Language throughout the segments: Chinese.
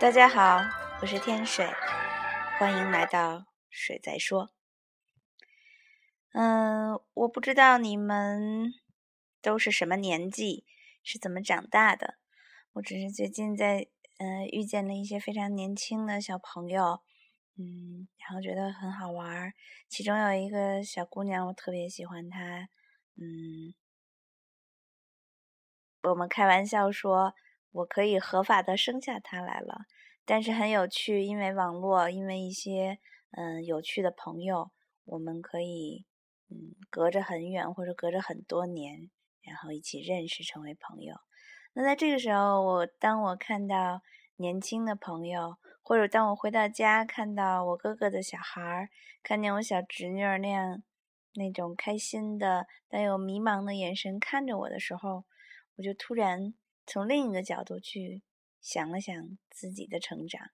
大家好，我是天水，欢迎来到水在说。嗯，我不知道你们都是什么年纪，是怎么长大的。我只是最近在嗯遇见了一些非常年轻的小朋友，嗯，然后觉得很好玩儿。其中有一个小姑娘，我特别喜欢她，嗯，我们开玩笑说。我可以合法的生下他来了，但是很有趣，因为网络，因为一些嗯有趣的朋友，我们可以嗯隔着很远或者隔着很多年，然后一起认识成为朋友。那在这个时候，我当我看到年轻的朋友，或者当我回到家看到我哥哥的小孩儿，看见我小侄女儿那样那种开心的但又迷茫的眼神看着我的时候，我就突然。从另一个角度去想了想自己的成长，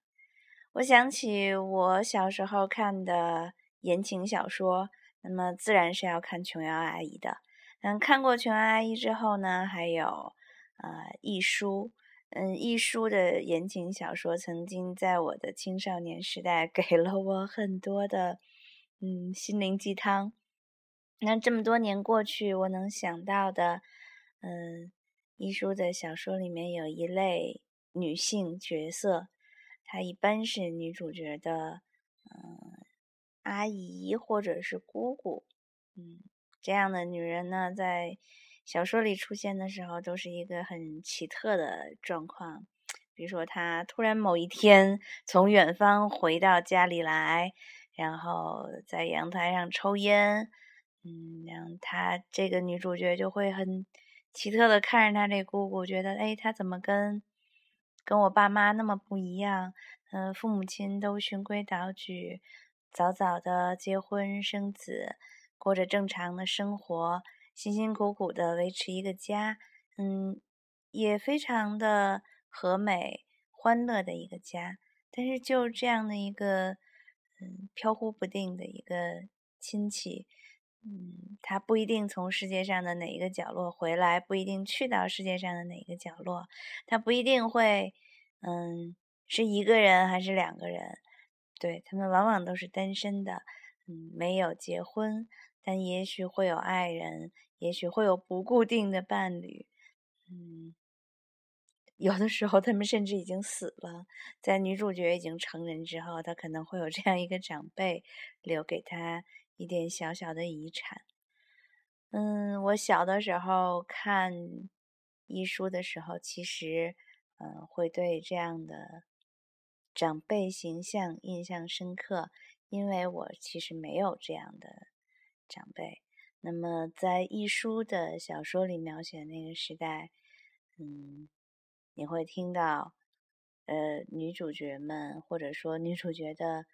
我想起我小时候看的言情小说，那么自然是要看琼瑶阿姨的。嗯，看过琼瑶阿姨之后呢，还有呃亦舒，嗯，亦舒的言情小说曾经在我的青少年时代给了我很多的嗯心灵鸡汤。那这么多年过去，我能想到的，嗯。一书的小说里面有一类女性角色，她一般是女主角的嗯阿姨或者是姑姑，嗯，这样的女人呢，在小说里出现的时候，都是一个很奇特的状况。比如说，她突然某一天从远方回到家里来，然后在阳台上抽烟，嗯，然后她这个女主角就会很。奇特的看着他这姑姑，觉得哎，他怎么跟跟我爸妈那么不一样？嗯，父母亲都循规蹈矩，早早的结婚生子，过着正常的生活，辛辛苦苦的维持一个家，嗯，也非常的和美欢乐的一个家。但是就这样的一个嗯飘忽不定的一个亲戚。嗯，他不一定从世界上的哪一个角落回来，不一定去到世界上的哪一个角落，他不一定会，嗯，是一个人还是两个人，对他们往往都是单身的，嗯，没有结婚，但也许会有爱人，也许会有不固定的伴侣，嗯，有的时候他们甚至已经死了，在女主角已经成人之后，他可能会有这样一个长辈留给他。一点小小的遗产，嗯，我小的时候看医书的时候，其实，嗯，会对这样的长辈形象印象深刻，因为我其实没有这样的长辈。那么，在一书的小说里描写那个时代，嗯，你会听到，呃，女主角们或者说女主角的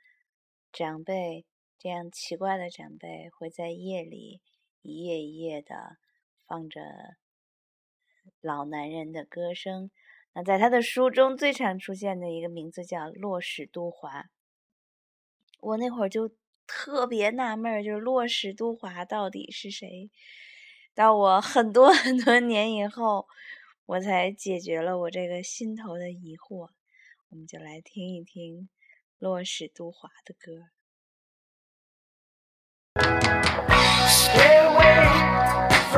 长辈。这样奇怪的长辈会在夜里一页一页的放着老男人的歌声。那在他的书中最常出现的一个名字叫洛史都华。我那会儿就特别纳闷儿，就是洛史都华到底是谁？到我很多 很多年以后，我才解决了我这个心头的疑惑。我们就来听一听洛史都华的歌。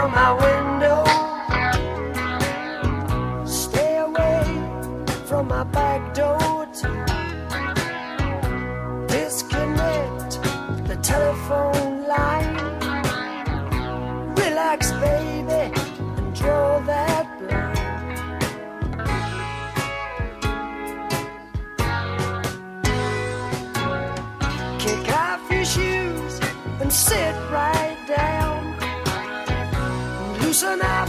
From my window. Stay away from my back door. Disconnect the telephone line. Relax, baby, and draw that line. Kick off your shoes and sit right. Loosen up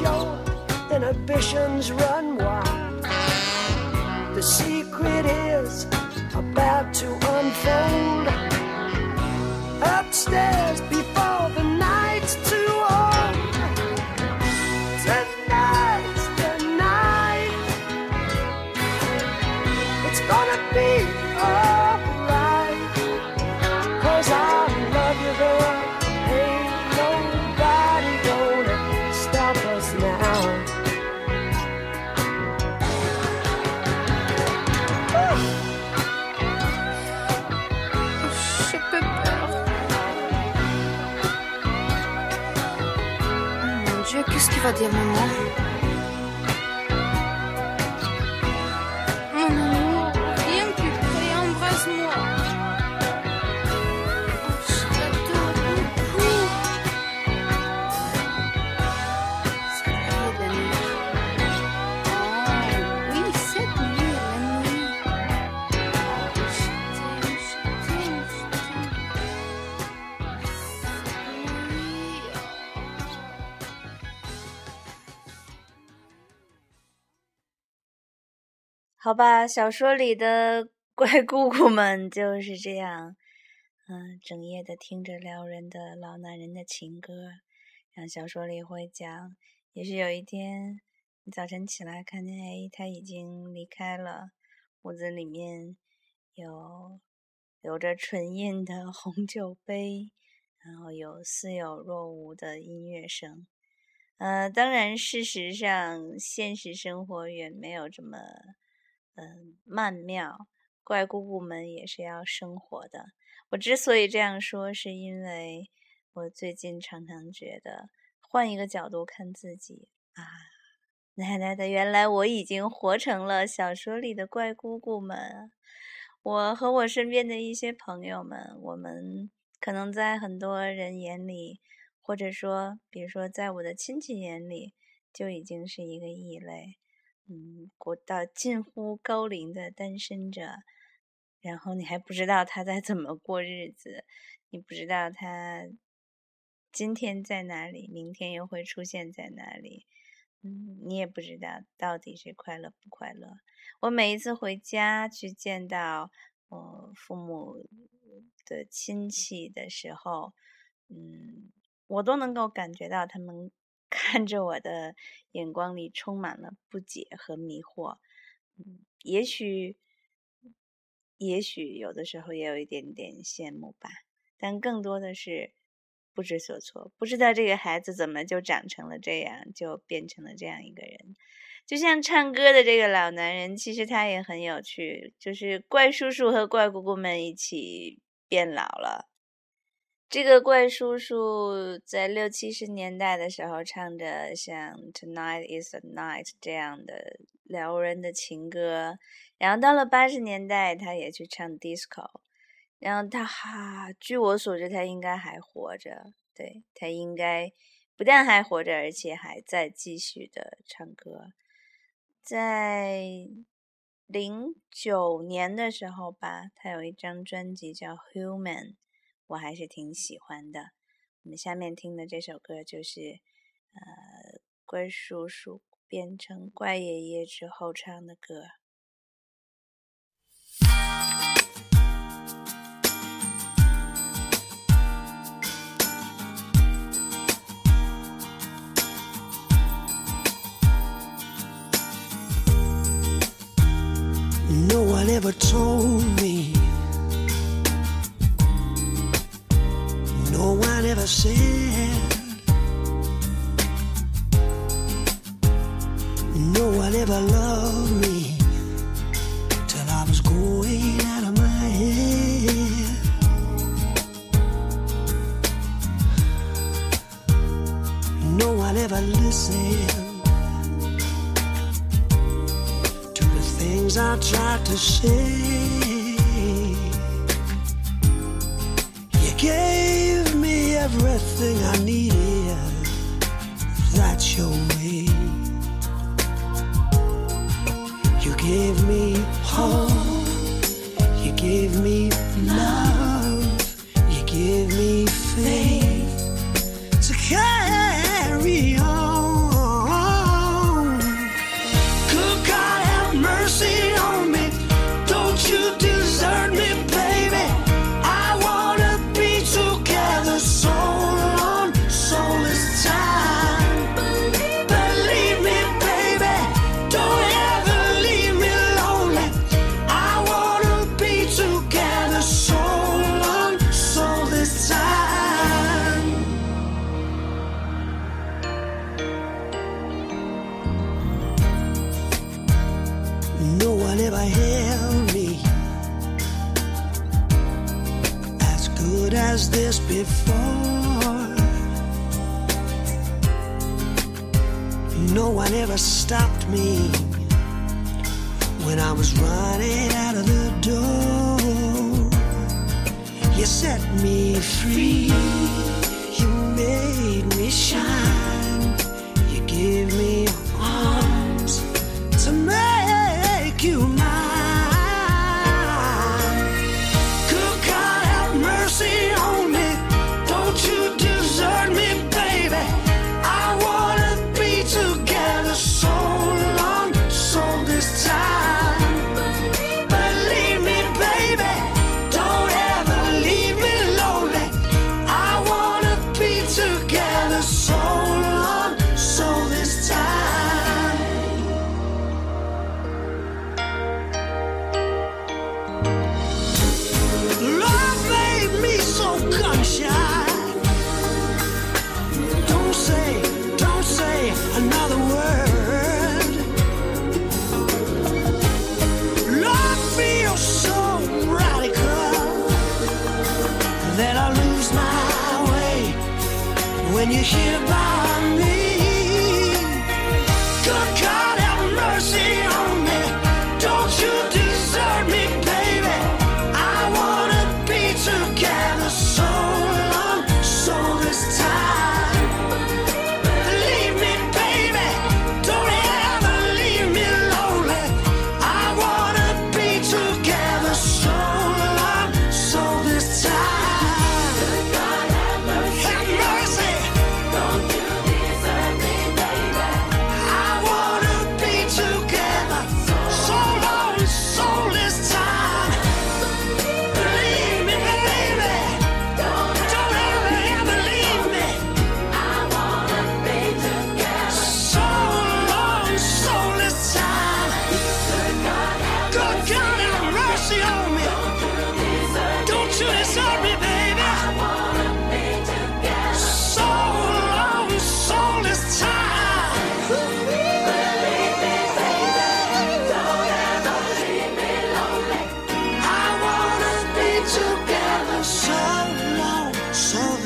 Your inhibitions run wild. The secret is about to unfold. Upstairs before the night's too old. Tonight's the night. It's gonna be va dire maman 好吧，小说里的乖姑姑们就是这样，嗯，整夜的听着撩人的老男人的情歌。然后小说里会讲，也许有一天你早晨起来看见，哎，他已经离开了，屋子里面有有着唇印的 红酒杯，然后有似有若无的音乐声。呃，当然，事实上，现实生活远没有这么。嗯，曼妙，怪姑姑们也是要生活的。我之所以这样说，是因为我最近常常觉得，换一个角度看自己啊，奶奶的，原来我已经活成了小说里的怪姑姑们。我和我身边的一些朋友们，我们可能在很多人眼里，或者说，比如说在我的亲戚眼里，就已经是一个异类。嗯，过到近乎高龄的单身者，然后你还不知道他在怎么过日子，你不知道他今天在哪里，明天又会出现在哪里，嗯，你也不知道到底是快乐不快乐。我每一次回家去见到我父母的亲戚的时候，嗯，我都能够感觉到他们。看着我的眼光里充满了不解和迷惑，嗯，也许，也许有的时候也有一点点羡慕吧，但更多的是不知所措，不知道这个孩子怎么就长成了这样，就变成了这样一个人。就像唱歌的这个老男人，其实他也很有趣，就是怪叔叔和怪姑姑们一起变老了。这个怪叔叔在六七十年代的时候唱着像《Tonight Is the Night》这样的撩人的情歌，然后到了八十年代，他也去唱 disco，然后他哈，据我所知，他应该还活着，对他应该不但还活着，而且还在继续的唱歌。在零九年的时候吧，他有一张专辑叫《Human》。我还是挺喜欢的。我们下面听的这首歌就是，呃，怪叔叔变成怪爷爷之后唱的歌。No one ever told me. Said, No one ever loved me home. You gave me love. Before. No one ever stopped me when I was running out of the door. You set me free,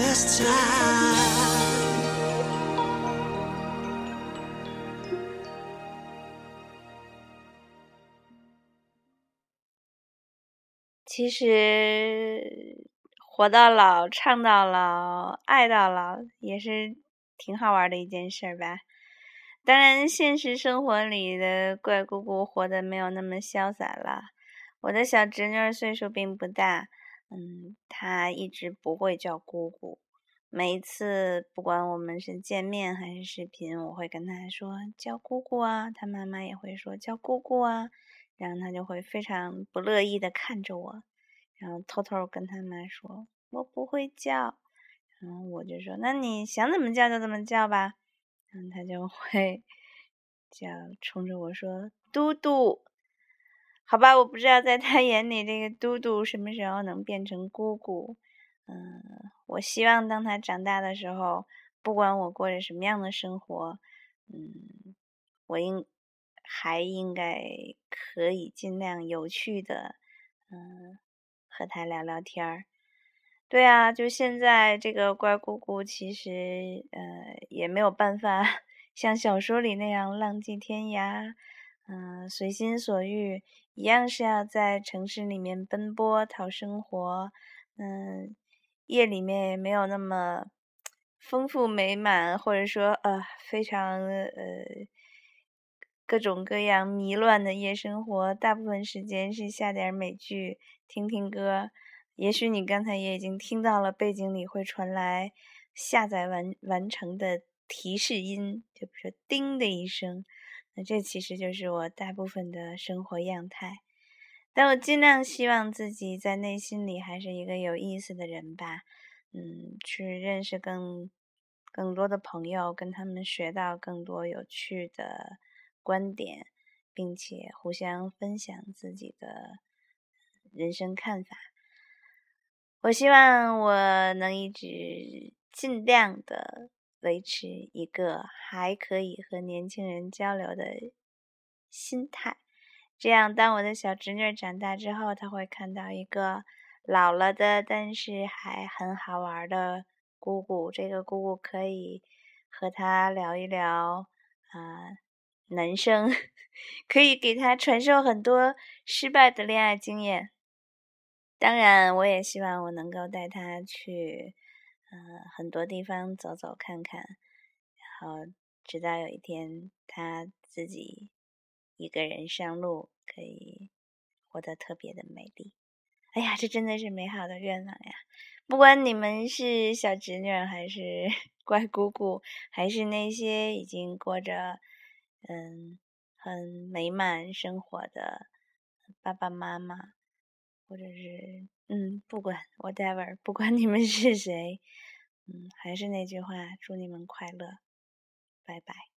this time. 其实活到老，唱到老，爱到老，也是挺好玩的一件事儿吧。当然，现实生活里的怪姑姑活得没有那么潇洒了。我的小侄女岁数并不大，嗯，他一直不会叫姑姑。每一次，不管我们是见面还是视频，我会跟他说叫姑姑啊，他妈妈也会说叫姑姑啊，然后他就会非常不乐意的看着我，然后偷偷跟他妈说我不会叫，然后我就说那你想怎么叫就怎么叫吧，然后他就会 叫冲着我说嘟嘟。好吧，我不知道在他眼里，这个嘟嘟什么时候能变成姑姑。嗯，我希望当他长大的时候，不管我过着什么样的生活，嗯，我应还应该可以尽量有趣的，嗯，和他聊聊天儿。对啊，就现在这个乖姑姑，其实呃也没有办法 像小说里那样浪迹天涯，嗯、随心所欲，一样是要在城市里面奔波讨生活，嗯、夜里面也没有那么丰富美满，或者说呃非常呃各种各样迷乱的夜生活，大部分时间是下点美剧，听听歌。也许你刚才也已经听到了，背景里会传来下载完完成的提示音，就比如说“叮”的一声，这其实就是我大部分的生活样态。但我尽量希望自己在内心里还是一个有意思的人吧，嗯，去认识更更多的朋友，跟他们学到更多有趣的观点，并且互相分享自己的人生看法。我希望我能一直尽量的维持一个还可以和年轻人交流的心态，这样当我的小侄女长大之后，她会看到一个老了的，但是还很好玩的姑姑。这个姑姑可以和她聊一聊啊、男生，可以给她传授很多失败的恋爱经验。当然，我也希望我能够带他去，呃，很多地方走走看看，然后直到有一天他自己一个人上路，可以活得特别的美丽。哎呀，这真的是美好的愿望呀！不管你们是小侄女，还是 乖姑姑，还是那些已经过着嗯很美满生活的爸爸妈妈。或者是嗯，不管 whatever，不管你们是谁，嗯，还是那句话，祝你们快乐，拜拜。